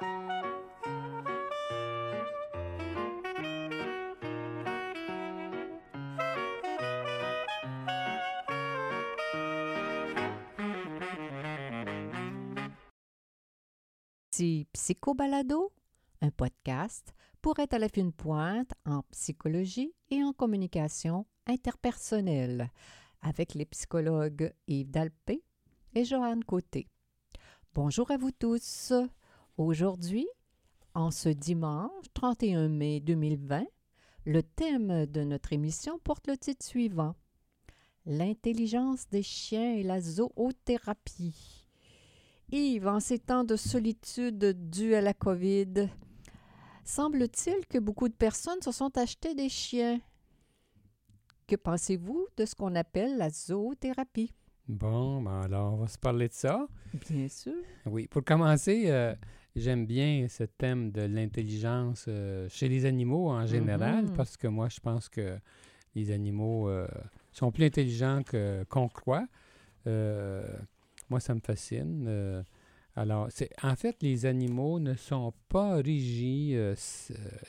Psy Psychobalado, un podcast pour être à la fine pointe en psychologie et en communication interpersonnelle avec les psychologues Yves Dalpé et Joanne Côté. Bonjour à vous tous. Aujourd'hui, en ce dimanche 31 mai 2020, le thème de notre émission porte le titre suivant L'intelligence des chiens et la zoothérapie. Yves, en ces temps de solitude due à la COVID, semble-t-il que beaucoup de personnes se sont achetées des chiens. Que pensez-vous de ce qu'on appelle la zoothérapie? Bon, ben alors on va se parler de ça. Bien sûr. Oui, pour commencer, euh, j'aime bien ce thème de l'intelligence euh, chez les animaux en général, Mhm. parce que moi, je pense que les animaux euh, sont plus intelligents qu'on croit. Euh, moi, ça me fascine. Alors, c'est, en fait, les animaux ne sont pas régis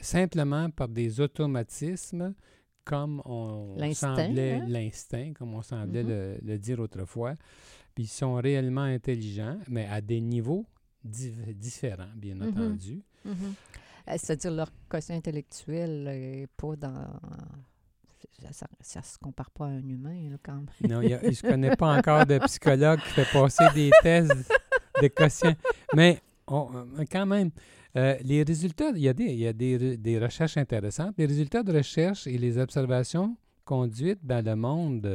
simplement par des automatismes comme on semblait hein? l'instinct, comme on semblait Mhm. le, le dire autrefois. Puis ils sont réellement intelligents, mais à des niveaux div- différents, bien Mhm. entendu. Mhm. Euh, C'est-à-dire leur quotient intellectuel n'est pas dans. Ça ne se compare pas à un humain, là, quand même. Non, il je ne connais pas encore de psychologue qui fait passer des tests de quotient. Mais on- euh, quand même, euh, les résultats, il y a, des, il y a des, des recherches intéressantes. Les résultats de recherche et les observations conduites dans le monde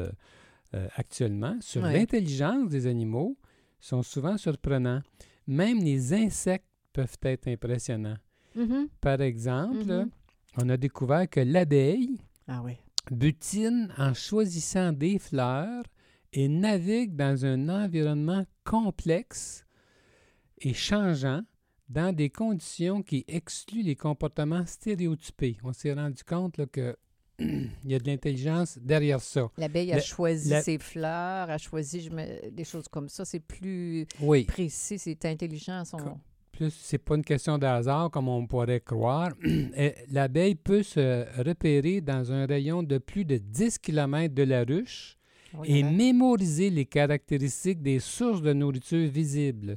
euh, actuellement sur l'intelligence des animaux sont souvent surprenants. Même les insectes peuvent être impressionnants. Mhm. Par exemple, Mhm. on a découvert que l'abeille Ah oui. butine en choisissant des fleurs et navigue dans un environnement complexe et changeant dans des conditions qui excluent les comportements stéréotypés. On s'est rendu compte là, que il y a de l'intelligence derrière ça. L'abeille a La- choisi la- ses fleurs, a choisi je me- des choses comme ça. C'est plus Oui, précis, c'est intelligent. Son... Plus c'est pas une question de hasard comme on pourrait croire. Et L'abeille peut se repérer dans un rayon de plus de 10 km de la ruche et là. mémoriser les caractéristiques des sources de nourriture visibles.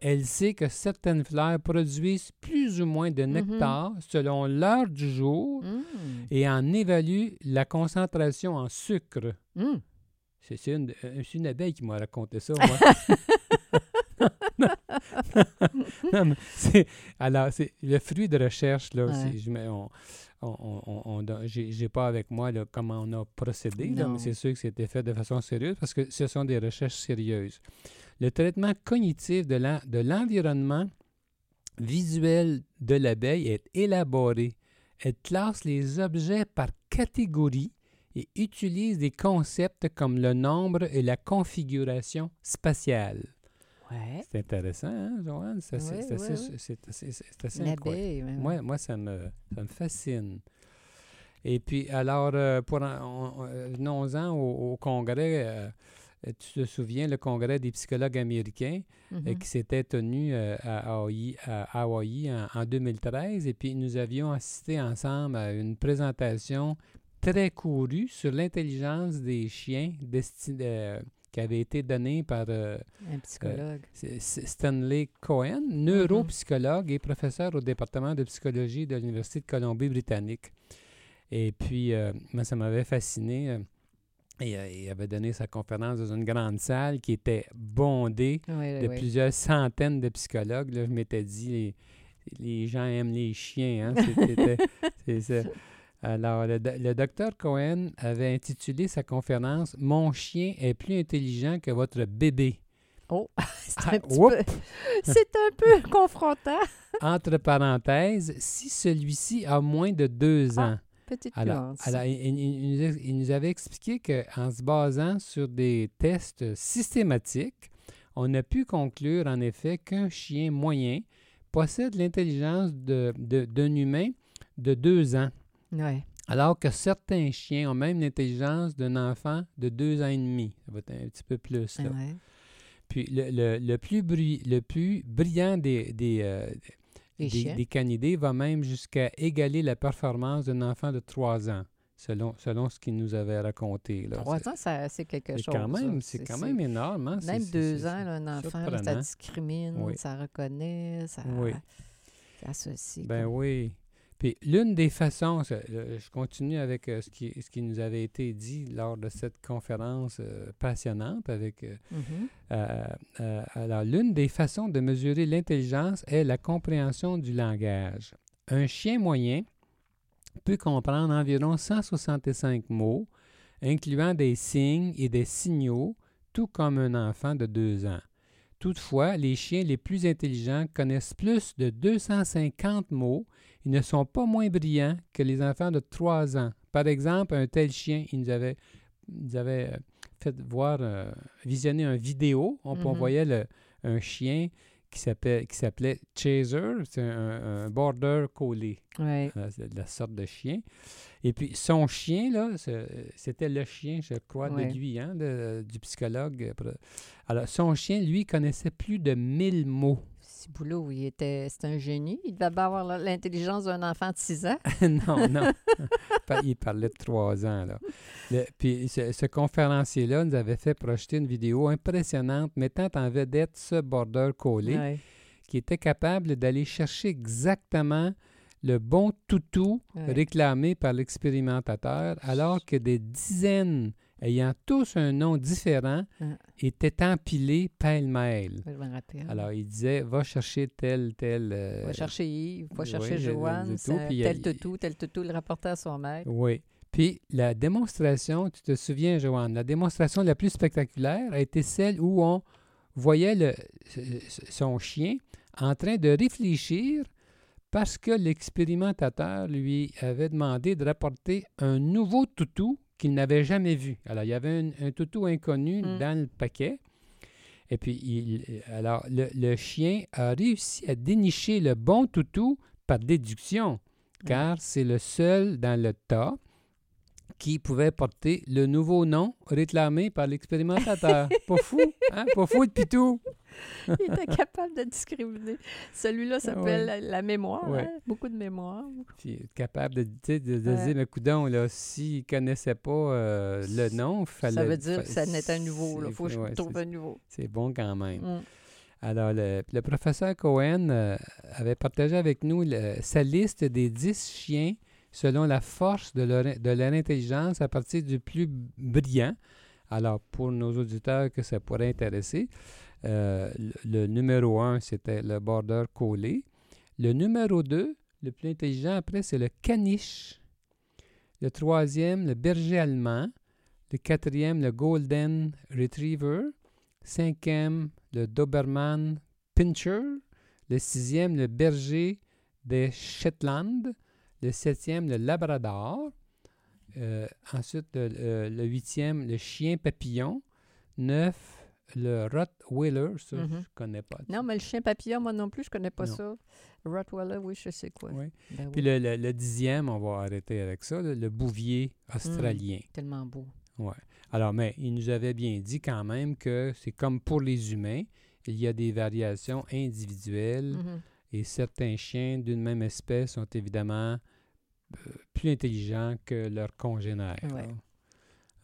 Elle sait que certaines fleurs produisent plus ou moins de Mhm. nectar selon l'heure du jour Mm. et en évalue la concentration en sucre. Mm. C'est c'est une, euh, c'est une abeille qui m'a raconté ça, moi. Non, mais alors, c'est le fruit de recherche, là, Ouais. j'ai pas avec moi là, comment on a procédé, là, mais c'est sûr que c'était fait de façon sérieuse parce que ce sont des recherches sérieuses. Le traitement cognitif de l'en- de l'environnement visuel de l'abeille est élaboré. Elle classe les objets par catégorie et utilise des concepts comme le nombre et la configuration spatiale. Ouais. C'est intéressant, hein, Joanne? C'est assez, Ouais, assez- ouais, incroyable. Moi, moi ça, me, ça me fascine. Et puis, alors, euh, pour en- on- on- venons-en au, au congrès, euh, tu te souviens, le congrès des psychologues américains euh, Mhm. qui s'était tenu euh, à Hawaï, à en, en 2013. Et puis, nous avions assisté ensemble à une présentation très courue sur l'intelligence des chiens euh, qui avait été donnée par euh, Un psychologue. Stanley Cohen, neuropsychologue et professeur au département de psychologie de l'Université de Colombie-Britannique. Et puis, euh, moi, ça m'avait fasciné. Euh, et, euh, il avait donné sa conférence dans une grande salle qui était bondée de plusieurs centaines de psychologues. Là, je m'étais dit, les, les gens aiment les chiens. Hein? C'est ça. Alors, le, do- le docteur Cohen avait intitulé sa conférence Mon chien est plus intelligent que votre bébé. Oh, c'est Ah, un peu, c'est un peu confrontant. Entre parenthèses, si celui-ci a moins de deux Ah, ans. Petite Alors, nuance. alors, il, il- il nous ex- il nous avait expliqué qu'en se basant sur des tests systématiques, on a pu conclure en effet qu'un chien moyen possède l'intelligence de- de- d'un humain de deux ans, Ouais. alors que certains chiens ont même l'intelligence d'un enfant de deux ans et demi. Ça va être un petit peu plus. là. Ouais. Puis le, le- le plus, brui- le plus brillant des, des, euh, des, des canidés va même jusqu'à égaler la performance d'un enfant de 3 ans, selon, selon ce qu'il nous avait raconté. là. Trois C'est- ans, c'est quelque chose. quand même, c'est quand même énorme. hein. Même C'est- deux c'est- ans, là, un enfant, là, ça discrimine, Oui. ça reconnaît, ça, Oui. ça associe. Ben comme- oui. Puis l'une des façons, ça, euh, je continue avec euh, ce, qui, ce qui nous avait été dit lors de cette conférence euh, passionnante avec. Euh, euh, alors, l'une des façons de mesurer l'intelligence est la compréhension du langage. Un chien moyen peut comprendre environ 165 mots, incluant des signes et des signaux, tout comme un enfant de deux ans. Toutefois, les chiens les plus intelligents connaissent plus de 250 mots et ne sont pas moins brillants que les enfants de 3 ans. Par exemple, un tel chien, il nous avait, il nous avait euh, fait voir, euh, visionner une vidéo. On, on Mhm. voyait le- un chien qui s'appelait, Chaser, c'est un, un border collé, Ouais. euh, c'est de la sorte de chien. Et puis son chien, là, c'était le chien, je crois, Ouais. de lui, hein, de- du psychologue. Alors, son chien, lui, connaissait plus de 1000 mots. Ciboulot, il était, c'est un génie. Il devait avoir l'intelligence d'un enfant de 6 ans. non, non. Il parlait de trois ans. Là. Le- puis ce, ce conférencier-là nous avait fait projeter une vidéo impressionnante mettant en vedette ce border collé Ouais, qui était capable d'aller chercher exactement le bon toutou ouais. réclamé par l'expérimentateur, alors que des dizaines ayant tous un nom différent Ah. étaient empilés pêle-mêle. Alors, il disait, va chercher tel, tel... euh, va chercher Yves, va oui, chercher a- Joanne, tout, puis a- tel toutou, tel toutou, le rapporter à son maître. Oui. Puis la démonstration, tu te souviens, Joanne, la démonstration la plus spectaculaire a été celle où on voyait le- son chien en train de réfléchir parce que l'expérimentateur lui avait demandé de rapporter un nouveau toutou qu'il n'avait jamais vu. Alors, il y avait un, un toutou inconnu Mm. dans le paquet. Et puis, il, alors, le, le chien a réussi à dénicher le bon toutou par déduction, car c'est le seul dans le tas qui pouvait porter le nouveau nom réclamé par l'expérimentateur. pas fou, hein? Pas fou de pitou. Il était capable de discriminer. Celui-là s'appelle la, la mémoire, Ouais. hein, beaucoup de mémoire. Puis être capable de, de, de Ouais. dire, mais coudon, là, s'il ne connaissait pas euh, le nom, fallait... ça veut dire que ça n'est un nouveau. Il faut que je trouve un nouveau. C'est bon quand même. Mm. Alors, le, le professeur Cohen euh, avait partagé avec nous le- sa liste des 10 chiens selon la force de leur, intelligence à partir du plus brillant. Alors, pour nos auditeurs que ça pourrait intéresser, euh, le, numéro 1, c'était le border collé. Le numéro 2, le plus intelligent après, c'est le caniche. Le troisième, le berger allemand. Le quatrième, le golden retriever. Cinquième, le Doberman Pinscher. Le sixième, le berger des Shetland. Le septième, le Labrador. Euh, ensuite, le, le huitième, le chien papillon. Neuf, le Rottweiler. Ça, Mhm. je ne connais pas. Non, mais le chien papillon, moi non plus, je connais pas Non. ça. Rottweiler, oui, je sais quoi. Oui. Ben Puis oui, le, le- le dixième, on va arrêter avec ça, le, le bouvier australien. tellement beau. Alors, mais il nous avait bien dit quand même que c'est comme pour les humains, il y a des variations individuelles Mhm. Et certains chiens d'une même espèce sont évidemment euh, plus intelligents que leurs congénères. Ouais.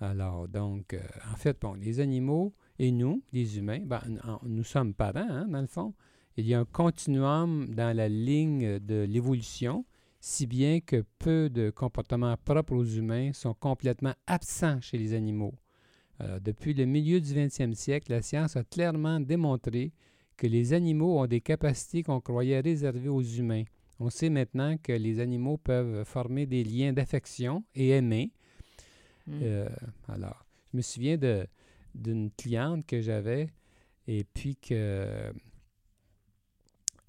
Alors, donc, euh, en fait, bon, les animaux et nous, les humains, ben, en- nous sommes parents, hein, dans le fond. Il y a un continuum dans la ligne de l'évolution, si bien que peu de comportements propres aux humains sont complètement absents chez les animaux. Alors, depuis le milieu du 20e siècle, la science a clairement démontré que les animaux ont des capacités qu'on croyait réservées aux humains. On sait maintenant que les animaux peuvent former des liens d'affection et aimer. Mm. Euh, alors, je me souviens de, d'une cliente que j'avais et puis que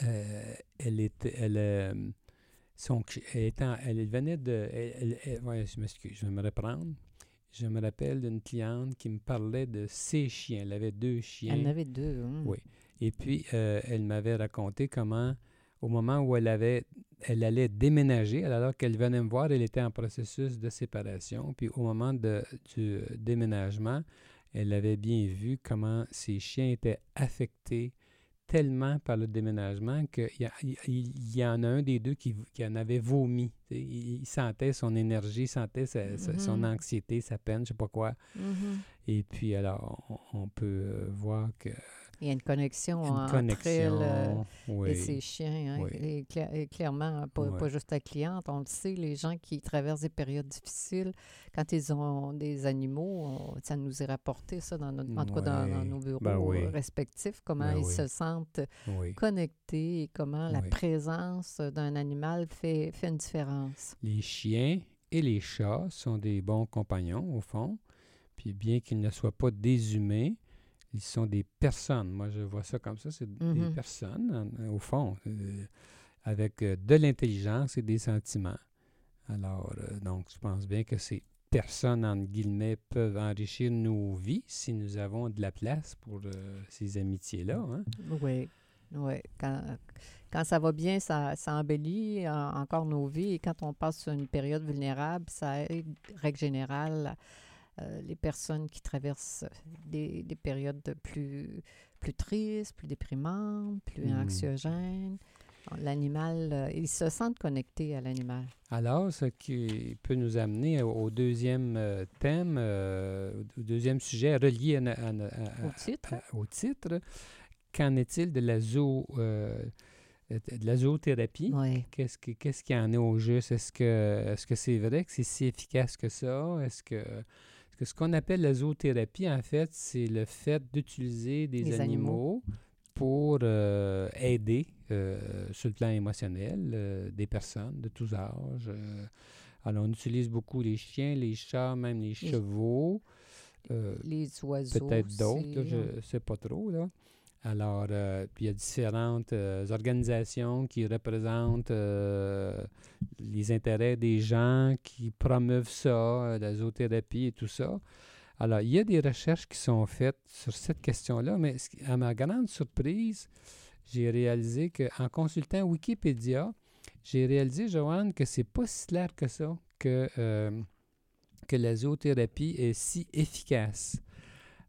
euh, elle était, elle, euh, son, elle, étant- elle venait de, elle, elle- elle- ouais, je m'excuse, je vais me reprendre. Je me rappelle d'une cliente qui me parlait de ses chiens. Elle avait deux chiens. Elle en avait deux. hein. Oui. Et puis, euh, elle m'avait raconté comment, au moment où elle avait, elle allait déménager, alors qu'elle venait me voir, elle était en processus de séparation. Puis, au moment de, du déménagement, elle avait bien vu comment ses chiens étaient affectés tellement par le déménagement qu'il y, en a un des deux qui, qui en avait vomi. Il, il sentait son énergie, il sentait sa- son Mhm. anxiété, sa peine, je sais pas quoi. Mhm. Et puis, alors, on, on peut euh, voir qu'il Il y a une connexion une entre elle euh, connexion. oui. et ses chiens. hein. Oui. Et cla- et clairement, hein, pas, pas juste la cliente. On le sait, les gens qui traversent des périodes difficiles, quand ils ont des animaux, on- ça nous est rapporté, ça, dans notre, en tout cas dans, nos bureaux Ben respectifs, comment Ben ils se sentent connectés et comment la présence d'un animal fait, fait une différence. Les chiens et les chats sont des bons compagnons, au fond. Puis bien qu'ils ne soient pas des humains, ils sont des personnes. Moi, je vois ça comme ça. C'est des Mhm. personnes, en- au fond, euh, avec euh, de l'intelligence et des sentiments. Alors, euh, donc, je pense bien que ces personnes, entre guillemets, peuvent enrichir nos vies si nous avons de la place pour euh, ces amitiés-là. hein. Oui, oui. Quand, quand ça va bien, ça, ça embellit en- encore nos vies. Et quand on passe sur une période vulnérable, ça aide, règle générale, euh, les personnes qui traversent des, des périodes plus, plus tristes, plus déprimantes, plus Mhm. anxiogènes. L'animal, euh, ils se sentent connectés à l'animal. Alors, ce qui peut nous amener au, deuxième euh, thème, au deuxième sujet relié à na- à na- à- Au titre, à- au titre, qu'en est-il de la, zoo, de la zoothérapie? oui. Qu'est-ce que- qu'est-ce en a au juste? Est-ce que est-ce que c'est vrai que c'est si efficace que ça? Est-ce que, que ce qu'on appelle la zoothérapie, en fait, c'est le fait d'utiliser des Les animaux. animaux pour euh, aider euh, sur le plan émotionnel euh, des personnes de tous âges. alors, on utilise beaucoup les chiens, les chats, même les chevaux. Les oiseaux. peut-être d'autres, hein. je ne sais pas trop. Là. Alors, euh, il y a différentes euh, organisations qui représentent euh, les intérêts des gens, qui promeuvent ça, la zoothérapie et tout ça. Alors, il y a des recherches qui sont faites sur cette question-là, mais à ma grande surprise, j'ai réalisé qu'en consultant Wikipédia, j'ai réalisé, Joanne, que c'est pas si clair que ça, que, que la zoothérapie est si efficace.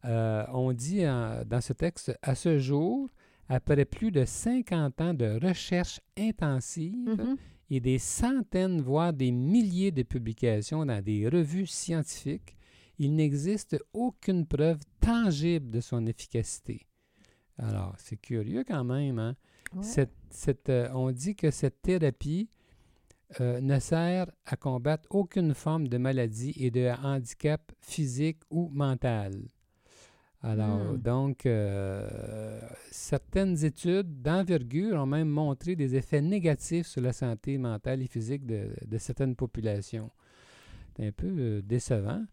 Euh, on dit en- dans ce texte, à ce jour, après plus de 50 ans de recherche intensive Mhm. et des centaines, voire des milliers de publications dans des revues scientifiques, il n'existe aucune preuve tangible de son efficacité. Alors, c'est curieux quand même. Hein? Ouais. Cette- cette, euh, on dit que cette thérapie euh, ne sert à combattre aucune forme de maladie et de handicap physique ou mental. Alors, Hmm. donc, euh, certaines études d'envergure ont même montré des effets négatifs sur la santé mentale et physique de, de certaines populations. C'est un peu euh, décevant.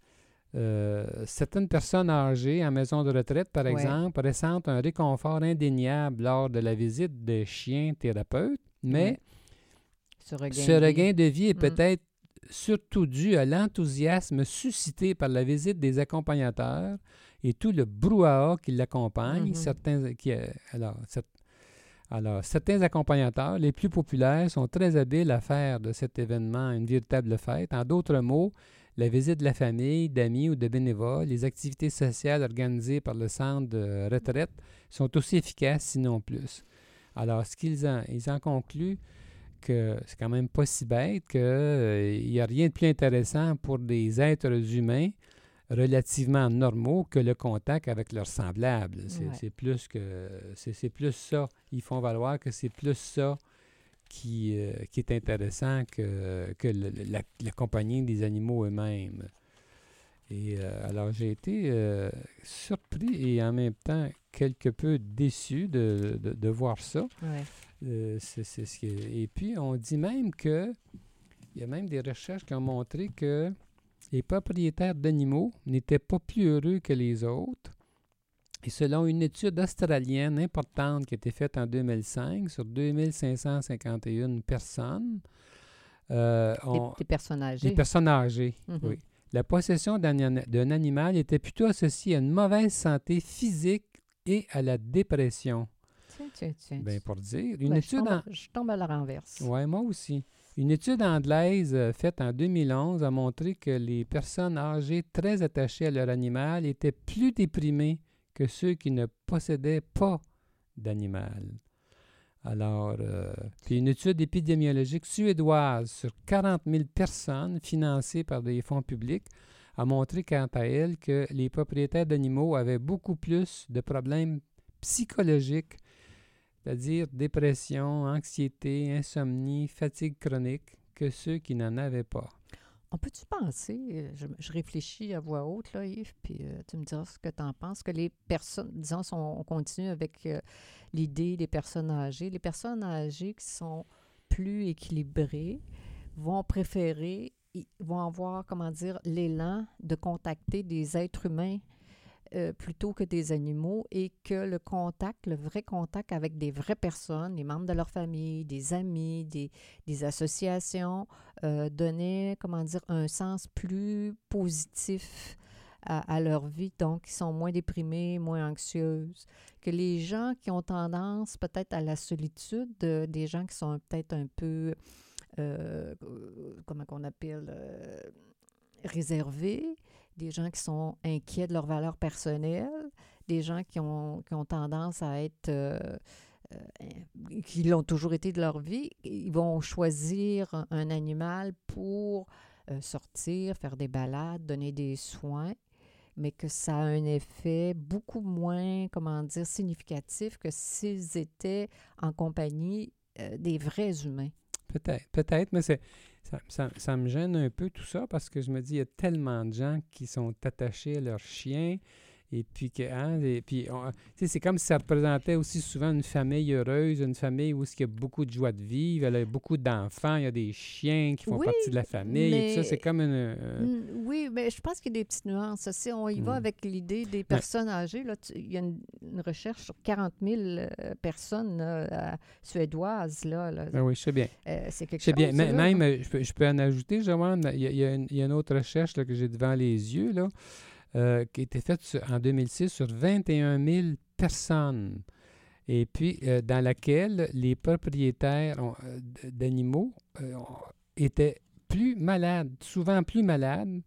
Euh, certaines personnes âgées en maison de retraite, par Ouais. exemple, ressentent un réconfort indéniable lors de la visite de chiens thérapeutes, mais. Ce regain. ce de vie. regain de vie est Mm. peut-être surtout dû à l'enthousiasme suscité par la visite des accompagnateurs et tout le brouhaha qui l'accompagne. Mhm. Certains, qui, euh, alors, alors, certains accompagnateurs, les plus populaires, sont très habiles à faire de cet événement une véritable fête. En d'autres mots, la visite de la famille, d'amis ou de bénévoles, les activités sociales organisées par le centre de retraite sont aussi efficaces, sinon plus. Alors, ce qu'ils en, ils en concluent, que c'est quand même pas si bête qu'il n'y a rien de plus intéressant pour des êtres humains relativement normaux que le contact avec leurs semblables. C'est Ouais. plus que c'est plus ça. Ils font valoir que c'est plus ça qui, euh, qui est intéressant que, que le- la, la compagnie des animaux eux-mêmes. Et euh, alors j'ai été euh, surpris et en même temps quelque peu déçu de, de- de voir ça. Ouais. C'est ce qui est- Et puis, on dit même que, il y a même des recherches qui ont montré que les propriétaires d'animaux n'étaient pas plus heureux que les autres. Et selon une étude australienne importante qui a été faite en 2005 sur 2551 personnes, euh, Des, on- des personnes âgées. des personnes âgées, Mhm. oui. La possession d'un animal était plutôt associée à une mauvaise santé physique et à la dépression. Tiens, tiens, tiens. Ben, pour dire. Une je, étude tombe, en- je tombe à la renverse. oui, moi aussi. Une étude anglaise euh, faite en 2011 a montré que les personnes âgées très attachées à leur animal étaient plus déprimées que ceux qui ne possédaient pas d'animal. Alors, euh, puis une étude épidémiologique suédoise sur 40 000 personnes financées par des fonds publics a montré quant à elle que les propriétaires d'animaux avaient beaucoup plus de problèmes psychologiques, c'est-à-dire dépression, anxiété, insomnie, fatigue chronique, que ceux qui n'en avaient pas. On peut-tu penser, euh, je, réfléchis à voix haute, là, Yves, puis euh, tu me diras ce que tu en penses, que les personnes, disons, on continue avec euh, l'idée des personnes âgées, les personnes âgées qui sont plus équilibrées vont préférer, vont avoir, comment dire, l'élan de contacter des êtres humains euh, plutôt que des animaux et que le contact, le vrai contact avec des vraies personnes, les membres de leur famille, des amis, des, associations, euh, donnait, comment dire, un sens plus positif à, leur vie, donc ils sont moins déprimés, moins anxieuses, que les gens qui ont tendance peut-être à la solitude, euh, des gens qui sont peut-être un peu, comment qu'on appelle, réservés, des gens qui sont inquiets de leurs valeurs personnelles, des gens qui ont, qui ont tendance à être, euh, euh, qui l'ont toujours été de leur vie, ils vont choisir un, animal pour euh, sortir, faire des balades, donner des soins, mais que ça a un effet beaucoup moins, comment dire, significatif que s'ils étaient en compagnie des vrais humains. Peut-être, peut-être, mais c'est ça, me gêne un peu tout ça parce que je me dis, il y a tellement de gens qui sont attachés à leur chien et puis, que, hein, et puis c'est comme si ça représentait aussi souvent une famille heureuse, une famille où il y a beaucoup de joie de vivre, il y a beaucoup d'enfants, il y a des chiens qui font partie de la famille. ça, c'est comme une. Euh, oui, mais je pense qu'il y a des petites nuances. Si on y va mm. avec l'idée des personnes âgées, là, il y a une, recherche sur 40 000 euh, personnes suédoises. Là, ah oui, je sais bien. Euh, c'est quelque chose. bien. Même, je peux, en ajouter, Joanne, il y, a, une, il y a une autre recherche que j'ai devant les yeux. Là. Euh, qui été faite en 2006 sur 21 000 personnes, et puis euh, dans laquelle les propriétaires euh, d'animaux étaient plus malades, souvent plus malades.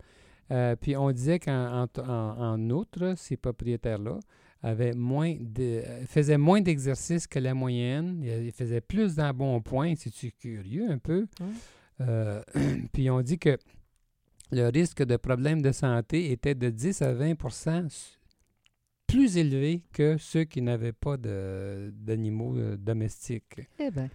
puis on disait qu'en en, outre, ces propriétaires-là avaient moins de, faisaient moins d'exercice que la moyenne, ils faisaient plus d'embonpoint, c'est curieux un peu. puis on dit que le risque de problèmes de santé était de 10 à 20% plus élevé que ceux qui n'avaient pas d'animaux euh, domestiques. Eh bien.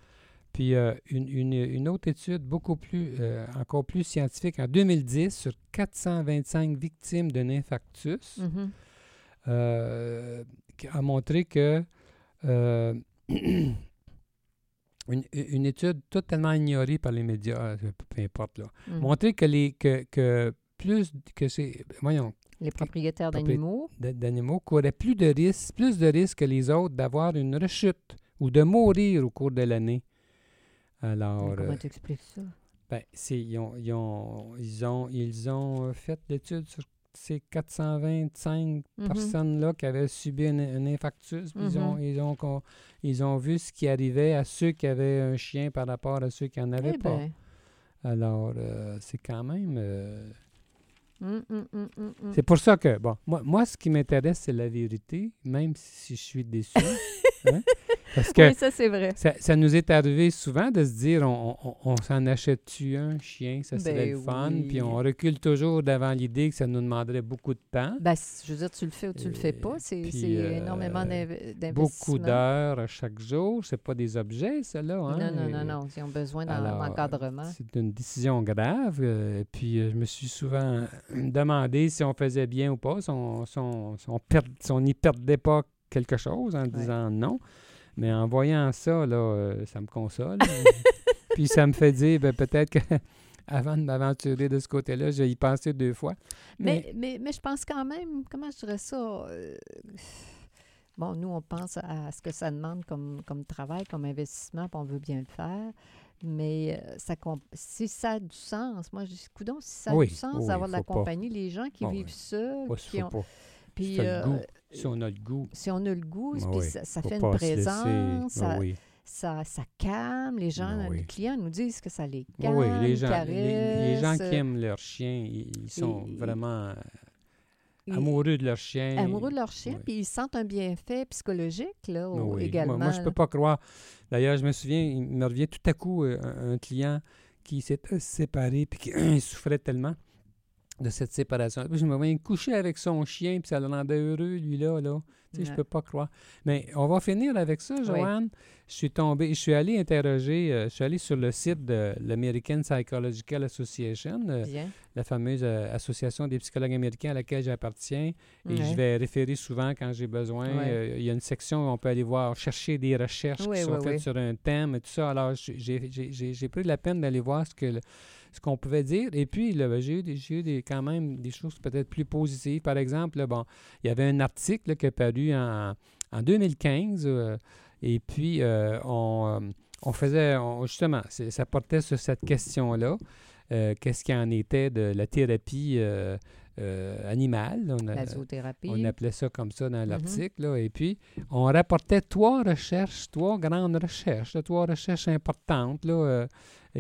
Puis euh, une, autre étude beaucoup plus, euh, encore plus scientifique, en 2010, sur 425 victimes d'un infarctus, mm-hmm. a montré que une, étude totalement ignorée par les médias, euh, peu importe, là, mm. montrait que, les, que, que plus que c'est. Voyons. Les propriétaires d'animaux. D'animaux couraient plus de risques, plus de risques que les autres d'avoir une rechute ou de mourir au cours de l'année. Alors. comment euh, tu expliques ça? Ben, ils ont, ils, ont, ils, ont, ils ont fait l'étude sur ces 425 mm-hmm. personnes-là qui avaient subi un, infarctus. ils, ont, mm-hmm. ils, ont, ils, ont, vu ce qui arrivait à ceux qui avaient un chien par rapport à ceux qui n'en avaient eh pas. Ben. Alors, euh, c'est quand même... Euh, mm, mm, mm, c'est pour ça que, bon, moi, moi ce qui m'intéresse, c'est la vérité, même si je suis déçu. hein? Parce que oui, ça, c'est vrai. Ça, nous est arrivé souvent de se dire on, on, s'en achète-tu un chien, ça serait le ben fun, puis on recule toujours devant l'idée que ça nous demanderait beaucoup de temps. Ben, je veux dire, tu le fais ou tu le fais pas, c'est euh, énormément d'investissement. Beaucoup d'heures à chaque jour, c'est pas des objets, ça là. Hein? Non, non, non, non, ils ont besoin d'un encadrement. C'est une décision grave, euh, puis euh, je me suis souvent demandé si on faisait bien ou pas, si on n'y perdait pas quelque chose en disant non. Mais en voyant ça, là, euh, ça me console. Puis ça me fait dire, ben, peut-être que avant de m'aventurer de ce côté-là, j'ai y pensé deux fois. Mais, mais, mais, je pense quand même, comment je dirais ça? Euh, bon, nous, on pense à ce que ça demande comme, comme travail, comme investissement, puis on veut bien le faire. Mais euh, ça, si ça a du sens, moi, je dis, coudons, si ça a du sens d'avoir de la compagnie, les gens qui vivent seuls, qui ont, puis, euh, si on a le goût. Si on a le goût, ben ça, fait une présence, ben ça, ça, calme. Les gens, ben les clients nous disent que ça les calme, oui, les gens, les, gens qui aiment leur chien, ils, sont vraiment amoureux de leur chien. amoureux de leur chien, puis ils sentent un bienfait psychologique, là, au- également. Moi, moi, je peux pas croire. D'ailleurs, je me souviens, il me revient tout à coup euh, un, un client qui s'est euh, séparé puis qui souffrait tellement de cette séparation. Puis je me voyais coucher avec son chien puis ça le rendait heureux, lui-là. Là. Tu sais, Je Ouais. peux pas croire. Mais on va finir avec ça, Joanne. Je suis tombé, je suis allé interroger, euh, je suis allé sur le site de l'American Psychological Association, euh, la fameuse euh, association des psychologues américains à laquelle j'appartiens. Et Ouais. je vais référer souvent quand j'ai besoin. Ouais. Il y a une section où on peut aller voir, chercher des recherches qui sont faites sur un thème et tout ça. Alors, j'ai- pris la peine d'aller voir ce que le- ce qu'on pouvait dire. Et puis, ben, j'ai eu, des, eu des- quand même des choses peut-être plus positives. Par exemple, là, bon, il y avait un article là, qui est paru en, en 2015. euh, et puis, euh, on, euh, on faisait, on- justement, ça portait sur cette question-là. Qu'est-ce qu'il en était de la thérapie euh, animale? On a- on appelait ça comme ça Mm-hmm. dans l'article. là. Et puis, on rapportait trois recherches, trois grandes recherches, là, trois recherches importantes là, euh,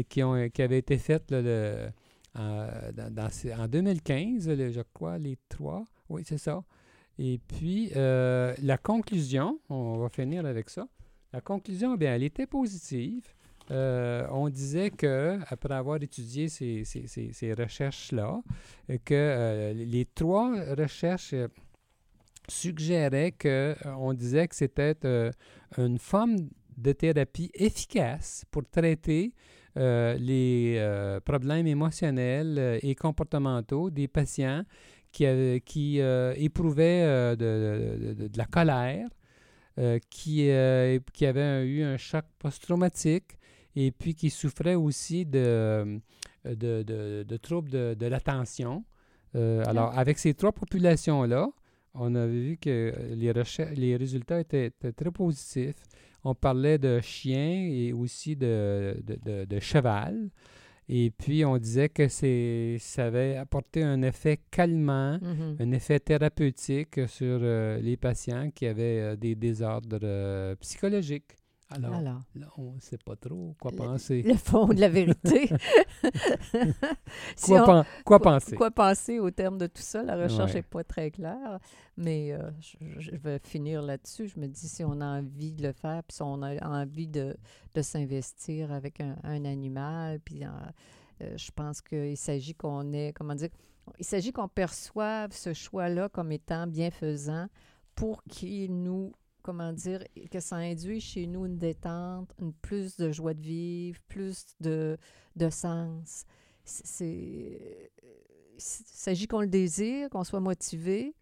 qui, ont, qui avaient été faites là, le- en, dans- dans ces- en 2015, là, je crois, les trois. Oui, c'est ça. Et puis, euh, la conclusion, on va finir avec ça. La conclusion, bien, elle était positive. Euh, on disait que, après avoir étudié ces, ces- recherches-là, euh, que les trois recherches suggéraient que, on disait que c'était une forme de thérapie efficace pour traiter les problèmes émotionnels et comportementaux des patients qui, qui euh, éprouvaient euh, de, de- de- la colère, euh, qui, qui avaient un- eu un choc post-traumatique et puis qui souffraient aussi de, de, de- de troubles de, de l'attention. Euh, alors, avec ces trois populations-là, on a vu que les, les résultats étaient, étaient très positifs. On parlait de chiens et aussi de, de, de- de cheval. Et puis, on disait que c'est, ça avait apporté un effet calmant, Mhm. un effet thérapeutique sur euh, les patients qui avaient euh, des désordres euh, psychologiques. Alors, Alors, là, on ne sait pas trop quoi Le- penser. le fond de la vérité. Si Quoi, on- pen- quoi penser? Quoi penser au terme de tout ça? La recherche Ouais. n'est pas très claire, mais euh, je, je vais finir là-dessus. Je me dis, si on a envie de le faire, puis si on a envie de, de s'investir avec un, un animal, puis euh, euh, je pense qu'il s'agit qu'on ait, comment dire, il s'agit qu'on perçoive ce choix-là comme étant bienfaisant pour qu'il nous, comment dire, que ça induit chez nous une détente, une plus de joie de vivre, plus de, de sens. C'est- il s'agit qu'on le désire, qu'on soit motivé,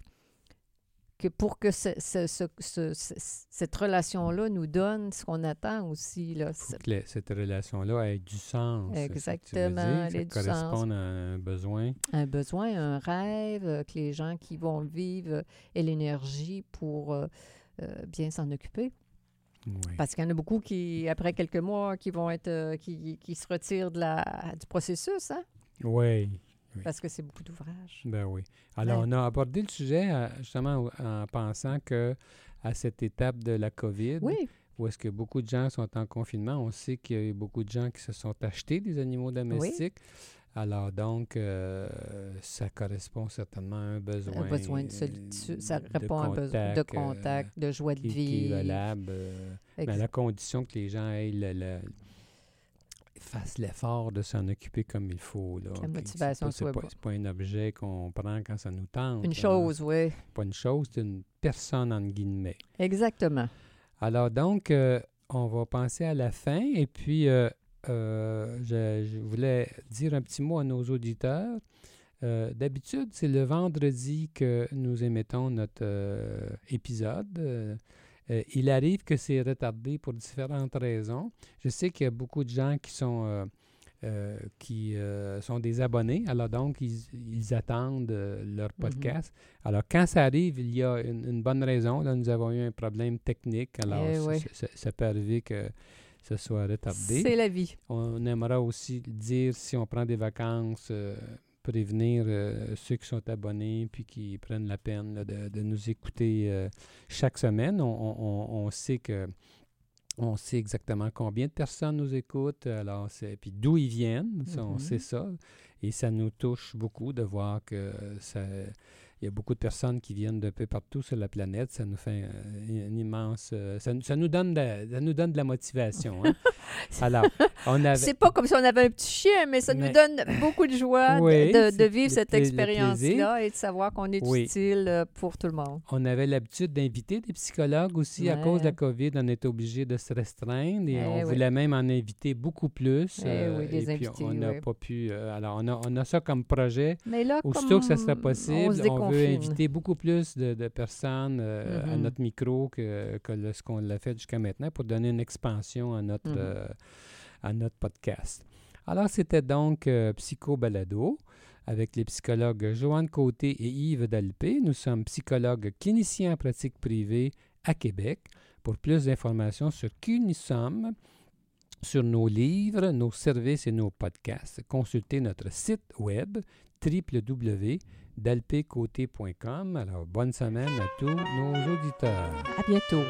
que pour que ce- ce- ce- ce- ce- cette relation-là nous donne ce qu'on attend aussi. Là. que cette relation-là ait du sens. Exactement, elle ait du sens. corresponde à un besoin. Un besoin, un rêve, euh, que les gens qui vont le vivre aient l'énergie pour euh, bien s'en occuper. Oui. Parce qu'il y en a beaucoup qui, après quelques mois, qui vont être, euh, qui, qui se retirent de la, du processus, hein? Oui. Oui. parce que c'est beaucoup d'ouvrages. Ben oui. Alors, Ouais. on a abordé le sujet euh, justement en pensant que à cette étape de la COVID, Oui, où est-ce que beaucoup de gens sont en confinement, on sait qu'il y a eu beaucoup de gens qui se sont achetés des animaux domestiques. Alors donc, euh, ça correspond certainement à un besoin. un besoin de euh, solitude, ça répond à un besoin de euh, contact, de joie de qui, qui vie. valable, euh, mais à la condition que les gens aient le- le- fassent l'effort de s'en occuper comme il faut. Là, La motivation soit pas, pas- un objet qu'on prend quand ça nous tente. Une hein. chose, oui. C'est pas une chose, c'est une personne, entre guillemets. Exactement. Alors donc, euh, on va penser à la fin et puis euh, euh, je, je voulais dire un petit mot à nos auditeurs. Euh, D'habitude, c'est le vendredi que nous émettons notre euh, épisode. Il arrive que c'est retardé pour différentes raisons. Je sais qu'il y a beaucoup de gens qui sont, qui, sont des abonnés, alors donc ils, ils attendent leur Mhm. podcast. Alors quand ça arrive, il y a une, une bonne raison. Là, nous avons eu un problème technique, alors Eh oui. ça, ça peut arriver que ce soit retardé. C'est la vie. On aimera aussi dire si on prend des vacances, euh, prévenir euh, ceux qui sont abonnés puis qui prennent la peine là, de, de nous écouter euh, chaque semaine. On, on- on- on sait que on sait exactement combien de personnes nous écoutent, alors c'est puis d'où ils viennent, ça, on Mhm. sait ça, et ça nous touche beaucoup de voir que ça, Il y a beaucoup de personnes qui viennent de peu partout sur la planète. Ça nous fait euh, une immense... euh, ça, ça nous donne de, ça nous donne de la motivation. hein. Alors, on avait... C'est pas comme si on avait un petit chien, mais ça Mais- nous donne beaucoup de joie de- Oui, de, de c'est vivre cette expérience-là et de savoir qu'on est Oui. utile euh, pour tout le monde. On avait l'habitude d'inviter des psychologues aussi. À cause de la. COVID, on était obligé de se restreindre et Eh on oui. voulait même en inviter beaucoup plus. Eh oui, des et puis on n'a pas pu. euh, alors, on a, on a ça comme projet. Mais là, Aussitôt que ça sera comme possible, on, se on, veut déconfine. inviter beaucoup plus de, de personnes euh, à Mhm. notre micro que, que le- ce qu'on l'a fait jusqu'à maintenant pour donner une expansion à notre, Mhm. euh, à notre podcast. Alors, c'était donc euh, Psycho Balado avec les psychologues Joanne Côté et Yves Dalpé. Nous sommes psychologues cliniciens en pratique privée à Québec. Pour plus d'informations sur qui nous sommes, sur nos livres, nos services et nos podcasts, consultez notre site web www.dalpécoté.com. Alors, bonne semaine à tous nos auditeurs. À bientôt.